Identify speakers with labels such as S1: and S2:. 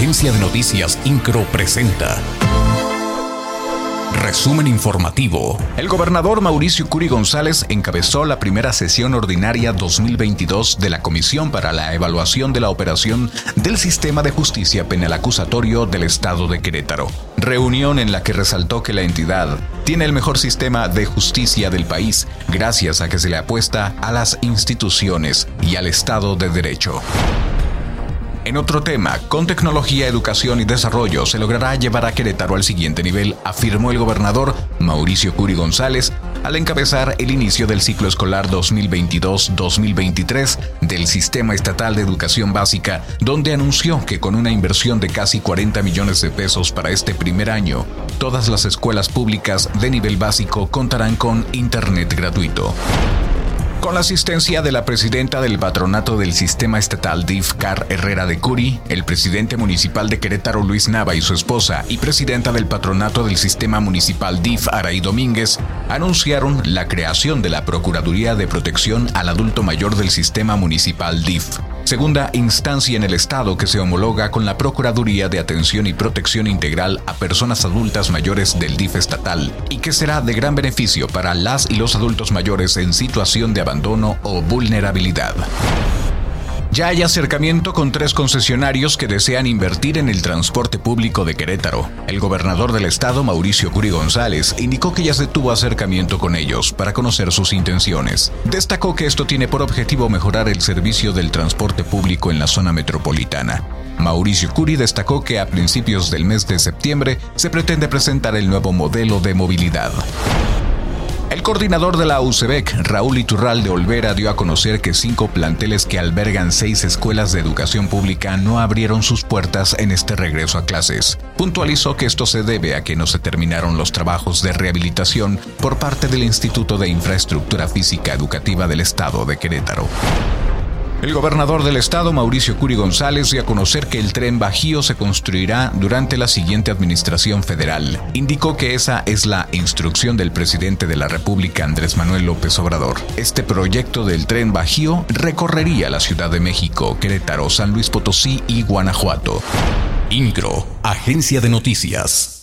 S1: Agencia de Noticias Incro presenta. Resumen informativo. El gobernador Mauricio Curi González encabezó la primera sesión ordinaria 2022 de la Comisión para la Evaluación de la Operación del Sistema de Justicia Penal Acusatorio del Estado de Querétaro. Reunión en la que resaltó que la entidad tiene el mejor sistema de justicia del país gracias a que se le apuesta a las instituciones y al Estado de Derecho. En otro tema, con tecnología, educación y desarrollo se logrará llevar a Querétaro al siguiente nivel, afirmó el gobernador Mauricio Curi González al encabezar el inicio del ciclo escolar 2022-2023 del Sistema Estatal de Educación Básica, donde anunció que con una inversión de casi 40 millones de pesos para este primer año, todas las escuelas públicas de nivel básico contarán con Internet gratuito. Con la asistencia de la presidenta del patronato del sistema estatal DIF, Car Herrera de Curi, el presidente municipal de Querétaro Luis Nava y su esposa y presidenta del patronato del sistema municipal DIF Araí Domínguez, anunciaron la creación de la Procuraduría de Protección al Adulto Mayor del sistema municipal DIF segunda instancia en el Estado que se homologa con la Procuraduría de Atención y Protección Integral a Personas Adultas Mayores del DIF estatal y que será de gran beneficio para las y los adultos mayores en situación de abandono o vulnerabilidad. Ya hay acercamiento con tres concesionarios que desean invertir en el transporte público de Querétaro. El gobernador del estado, Mauricio Curi González, indicó que ya se tuvo acercamiento con ellos para conocer sus intenciones. Destacó que esto tiene por objetivo mejorar el servicio del transporte público en la zona metropolitana. Mauricio Curi destacó que a principios del mes de septiembre se pretende presentar el nuevo modelo de movilidad. El coordinador de la UCEBEC, Raúl Iturral de Olvera, dio a conocer que cinco planteles que albergan seis escuelas de educación pública no abrieron sus puertas en este regreso a clases. Puntualizó que esto se debe a que no se terminaron los trabajos de rehabilitación por parte del Instituto de Infraestructura Física Educativa del Estado de Querétaro. El gobernador del estado, Mauricio Curi González, dio a conocer que el tren Bajío se construirá durante la siguiente administración federal. Indicó que esa es la instrucción del presidente de la República, Andrés Manuel López Obrador. Este proyecto del tren Bajío recorrería la Ciudad de México, Querétaro, San Luis Potosí y Guanajuato. INCRO, Agencia de Noticias.